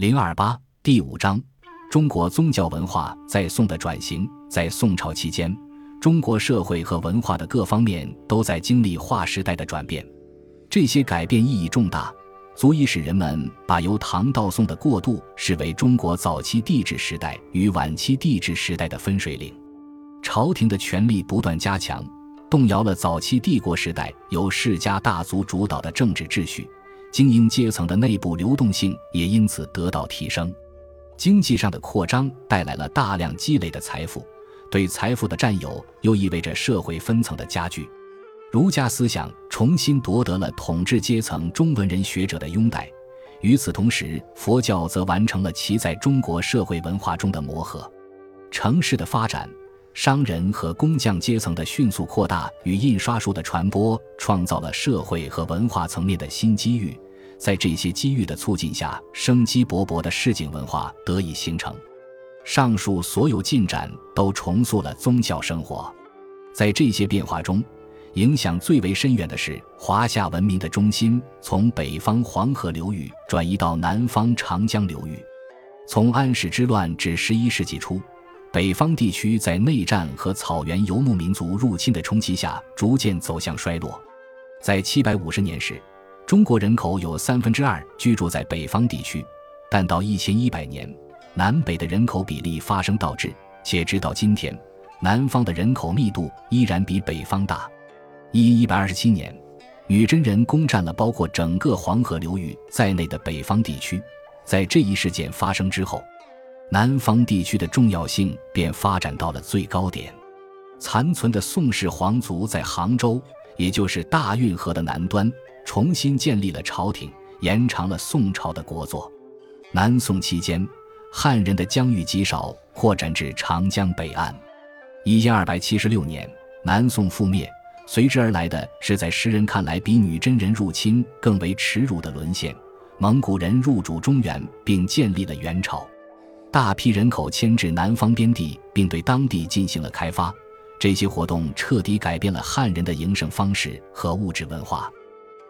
零二八第五章：中国宗教文化在宋的转型。在宋朝期间，中国社会和文化的各方面都在经历划时代的转变。这些改变意义重大，足以使人们把由唐到宋的过渡视为中国早期帝制时代与晚期帝制时代的分水岭。朝廷的权力不断加强，动摇了早期帝国时代由世家大族主导的政治秩序。精英阶层的内部流动性也因此得到提升，经济上的扩张带来了大量积累的财富，对财富的占有又意味着社会分层的加剧。儒家思想重新夺得了统治阶层中文人学者的拥戴，与此同时，佛教则完成了其在中国社会文化中的磨合。城市的发展。商人和工匠阶层的迅速扩大与印刷术的传播，创造了社会和文化层面的新机遇。在这些机遇的促进下，生机勃勃的市井文化得以形成。上述所有进展都重塑了宗教生活。在这些变化中，影响最为深远的是华夏文明的中心从北方黄河流域转移到南方长江流域。从安史之乱至十一世纪初。北方地区在内战和草原游牧民族入侵的冲击下，逐渐走向衰落。在七百五十年时，中国人口有三分之二居住在北方地区，但到一千一百年，南北的人口比例发生倒置，且直到今天，南方的人口密度依然比北方大。一一百二十七年，女真人攻占了包括整个黄河流域在内的北方地区。在这一事件发生之后。南方地区的重要性便发展到了最高点。残存的宋氏皇族在杭州，也就是大运河的南端，重新建立了朝廷，延长了宋朝的国祚。南宋期间，汉人的疆域极少，扩展至长江北岸。一千二百七十六年，南宋覆灭，随之而来的是在时人看来比女真人入侵更为耻辱的沦陷。蒙古人入主中原，并建立了元朝。大批人口迁至南方边地，并对当地进行了开发。这些活动彻底改变了汉人的营生方式和物质文化。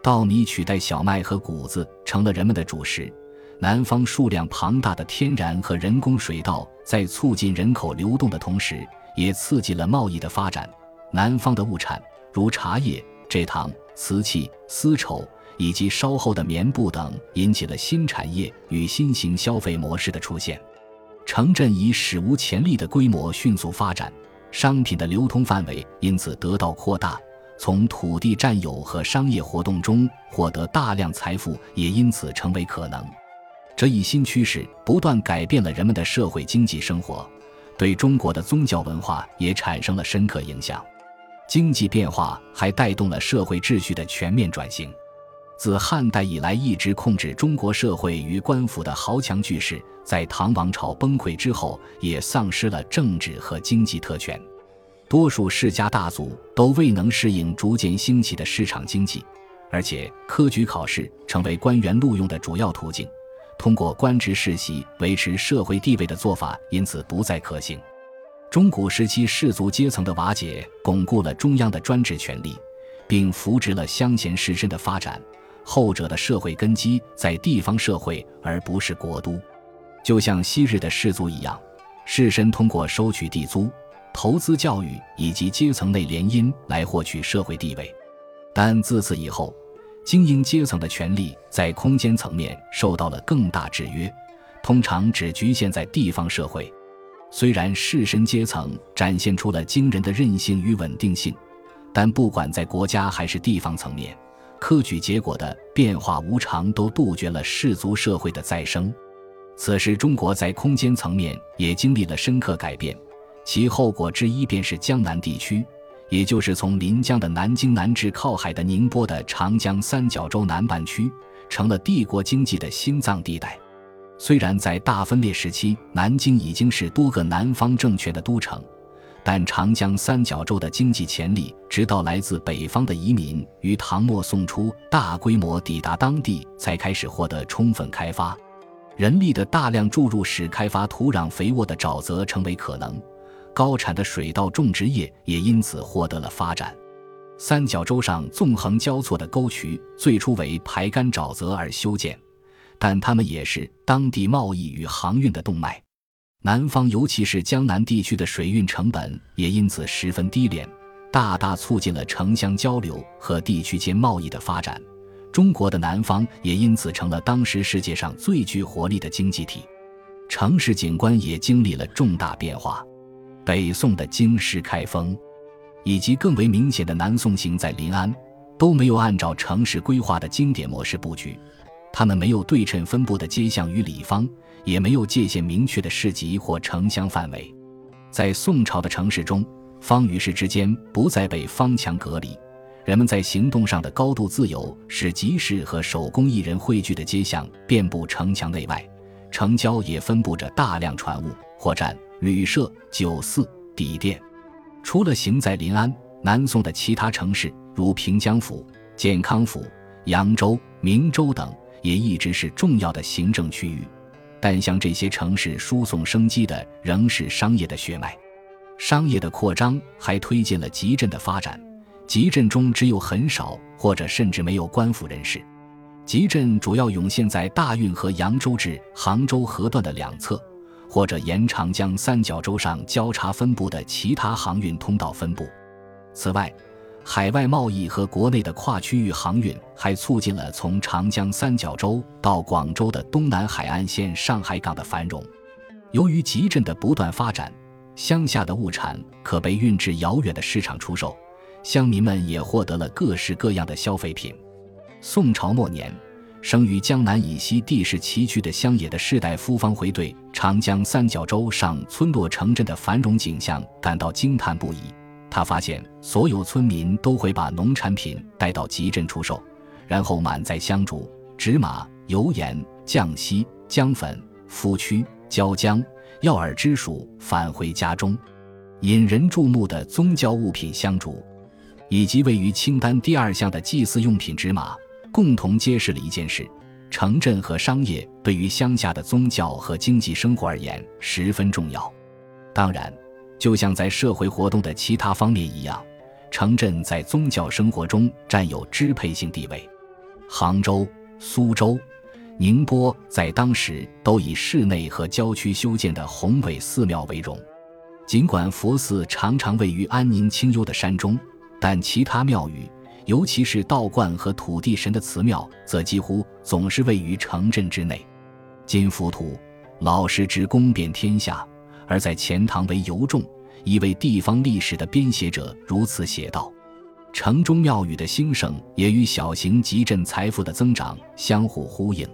稻米取代小麦和谷子成了人们的主食。南方数量庞大的天然和人工水稻，在促进人口流动的同时，也刺激了贸易的发展。南方的物产如茶叶、蔗糖、瓷器、丝绸以及稍后的棉布等，引起了新产业与新型消费模式的出现。城镇以史无前例的规模迅速发展，商品的流通范围因此得到扩大，从土地占有和商业活动中获得大量财富也因此成为可能。这一新趋势不断改变了人们的社会经济生活，对中国的宗教文化也产生了深刻影响。经济变化还带动了社会秩序的全面转型。自汉代以来，一直控制中国社会与官府的豪强巨氏，在唐王朝崩溃之后，也丧失了政治和经济特权。多数世家大族都未能适应逐渐兴起的市场经济，而且科举考试成为官员录用的主要途径。通过官职世袭维持社会地位的做法，因此不再可行。中古时期氏族阶层的瓦解，巩固了中央的专制权力，并扶植了乡贤士绅的发展。后者的社会根基在地方社会，而不是国都，就像昔日的士族一样，士绅通过收取地租、投资教育以及阶层内联姻来获取社会地位。但自此以后，精英阶层的权利在空间层面受到了更大制约，通常只局限在地方社会。虽然士绅阶层展现出了惊人的韧性与稳定性，但不管在国家还是地方层面。科举结果的变化无常，都杜绝了氏族社会的再生。此时，中国在空间层面也经历了深刻改变，其后果之一便是江南地区，也就是从临江的南京南至靠海的宁波的长江三角洲南半区，成了帝国经济的心脏地带。虽然在大分裂时期，南京已经是多个南方政权的都城。但长江三角洲的经济潜力，直到来自北方的移民于唐末宋初大规模抵达当地，才开始获得充分开发。人力的大量注入使开发土壤肥沃的沼泽成为可能，高产的水稻种植业也因此获得了发展。三角洲上纵横交错的沟渠，最初为排干沼泽而修建，但它们也是当地贸易与航运的动脉。南方，尤其是江南地区的水运成本也因此十分低廉，大大促进了城乡交流和地区间贸易的发展。中国的南方也因此成了当时世界上最具活力的经济体。城市景观也经历了重大变化。北宋的京师开封，以及更为明显的南宋行在临安，都没有按照城市规划的经典模式布局。他们没有对称分布的街巷与里坊。也没有界限明确的市集或城乡范围，在宋朝的城市中，坊与市之间不再被方墙隔离，人们在行动上的高度自由，使集市和手工艺人汇聚的街巷遍布城墙内外，城郊也分布着大量船坞、货站、旅社、酒肆、底店。除了行在临安，南宋的其他城市如平江府、建康府、扬州、明州等，也一直是重要的行政区域。但向这些城市输送生机的仍是商业的血脉，商业的扩张还推进了集镇的发展。集镇中只有很少或者甚至没有官府人士，集镇主要涌现在大运河扬州至杭州河段的两侧，或者沿长江三角洲上交叉分布的其他航运通道分布。此外，海外贸易和国内的跨区域航运还促进了从长江三角洲到广州的东南海岸线上海港的繁荣。由于集镇的不断发展，乡下的物产可被运至遥远的市场出售，乡民们也获得了各式各样的消费品。宋朝末年，生于江南以西地势崎岖的乡野的士大夫方回对长江三角洲上村落城镇的繁荣景象感到惊叹不已。他发现，所有村民都会把农产品带到集镇出售，然后满载香烛、纸马、油盐、酱稀、姜粉、麸曲、椒浆、药饵之属返回家中。引人注目的宗教物品香烛，以及位于清单第二项的祭祀用品纸马，共同揭示了一件事：城镇和商业对于乡下的宗教和经济生活而言十分重要。当然。就像在社会活动的其他方面一样，城镇在宗教生活中占有支配性地位。杭州、苏州、宁波在当时都以市内和郊区修建的宏伟寺庙为荣。尽管佛寺常常位于安宁清幽的山中，但其他庙宇，尤其是道观和土地神的祠庙，则几乎总是位于城镇之内。金浮屠，老实之功遍天下。而在钱塘为尤众，一位地方历史的编写者如此写道：“城中庙宇的兴盛也与小型集镇财富的增长相互呼应。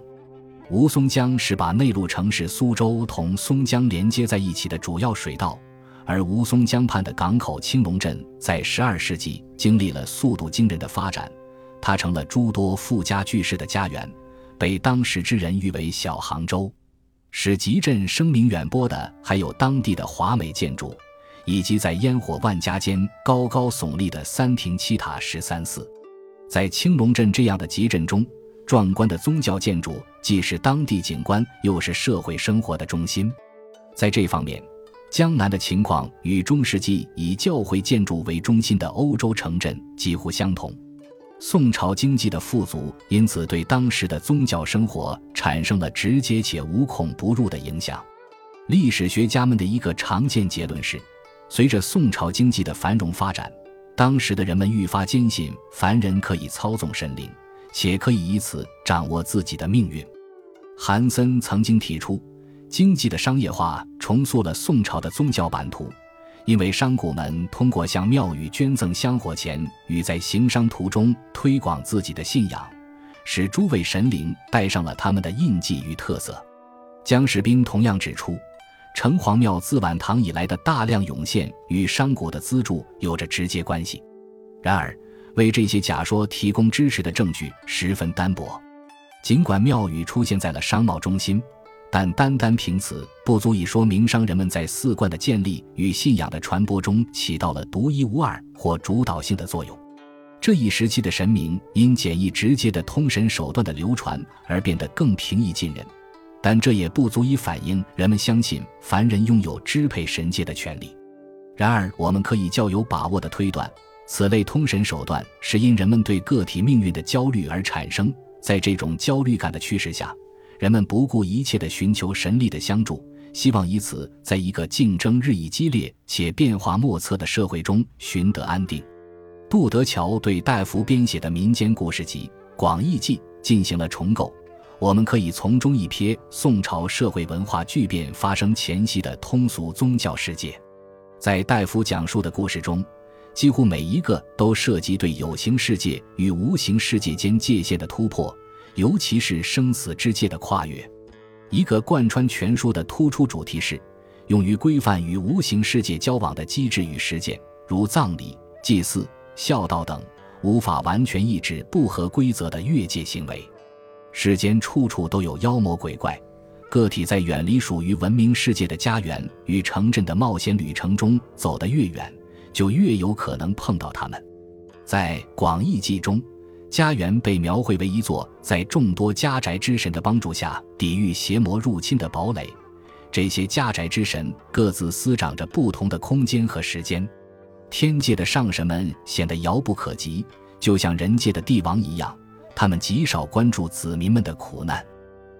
吴淞江是把内陆城市苏州同松江连接在一起的主要水道，而吴淞江畔的港口青龙镇在12世纪经历了速度惊人的发展，它成了诸多富家巨士的家园，被当时之人誉为小杭州。”使集镇声名远播的，还有当地的华美建筑，以及在烟火万家间高高耸立的三亭七塔十三寺。在青龙镇这样的集镇中，壮观的宗教建筑既是当地景观，又是社会生活的中心。在这方面，江南的情况与中世纪以教会建筑为中心的欧洲城镇几乎相同。宋朝经济的富足，因此对当时的宗教生活产生了直接且无孔不入的影响。历史学家们的一个常见结论是：随着宋朝经济的繁荣发展，当时的人们愈发坚信凡人可以操纵神灵，且可以以此掌握自己的命运。韩森曾经提出，经济的商业化重塑了宋朝的宗教版图。因为商贾们通过向庙宇捐赠香火钱与在行商途中推广自己的信仰，使诸位神灵带上了他们的印记与特色。姜士斌同样指出，城隍庙自晚唐以来的大量涌现与商贾的资助有着直接关系。然而，为这些假说提供支持的证据十分单薄。尽管庙宇出现在了商贸中心。但单单凭此不足以说明商人们在寺观的建立与信仰的传播中起到了独一无二或主导性的作用。这一时期的神明因简易直接的通神手段的流传而变得更平易近人，但这也不足以反映人们相信凡人拥有支配神界的权利。然而，我们可以较有把握地推断，此类通神手段是因人们对个体命运的焦虑而产生。在这种焦虑感的驱使下。人们不顾一切地寻求神力的相助，希望以此在一个竞争日益激烈且变化莫测的社会中寻得安定。杜德桥对戴夫编写的民间故事集《广义记》进行了重构，我们可以从中一瞥宋朝社会文化巨变发生前夕的通俗宗教世界。在戴夫讲述的故事中，几乎每一个都涉及对有形世界与无形世界间界限的突破。尤其是生死之界的跨越，一个贯穿全书的突出主题是，用于规范与无形世界交往的机制与实践，如葬礼、祭祀、孝道等，无法完全抑制不合规则的越界行为。世间处处都有妖魔鬼怪，个体在远离属于文明世界的家园与城镇的冒险旅程中走得越远，就越有可能碰到他们。在《广义记》中。家园被描绘为一座在众多家宅之神的帮助下抵御邪魔入侵的堡垒。这些家宅之神各自司掌着不同的空间和时间。天界的上神们显得遥不可及，就像人界的帝王一样，他们极少关注子民们的苦难。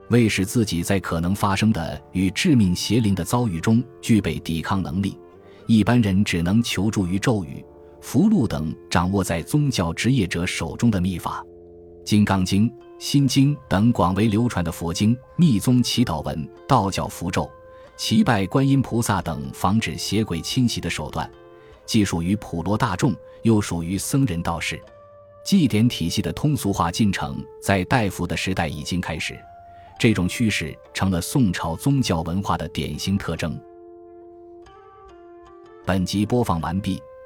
为使自己在可能发生的与致命邪灵的遭遇中具备抵抗能力，一般人只能求助于咒语。符箓等掌握在宗教职业者手中的秘法，《金刚经》《心经》等广为流传的佛经、密宗祈祷文、道教符咒、祈拜观音菩萨等防止邪鬼侵袭的手段，既属于普罗大众，又属于僧人道士。祭典体系的通俗化进程在戴夫的时代已经开始，这种趋势成了宋朝宗教文化的典型特征。本集播放完毕。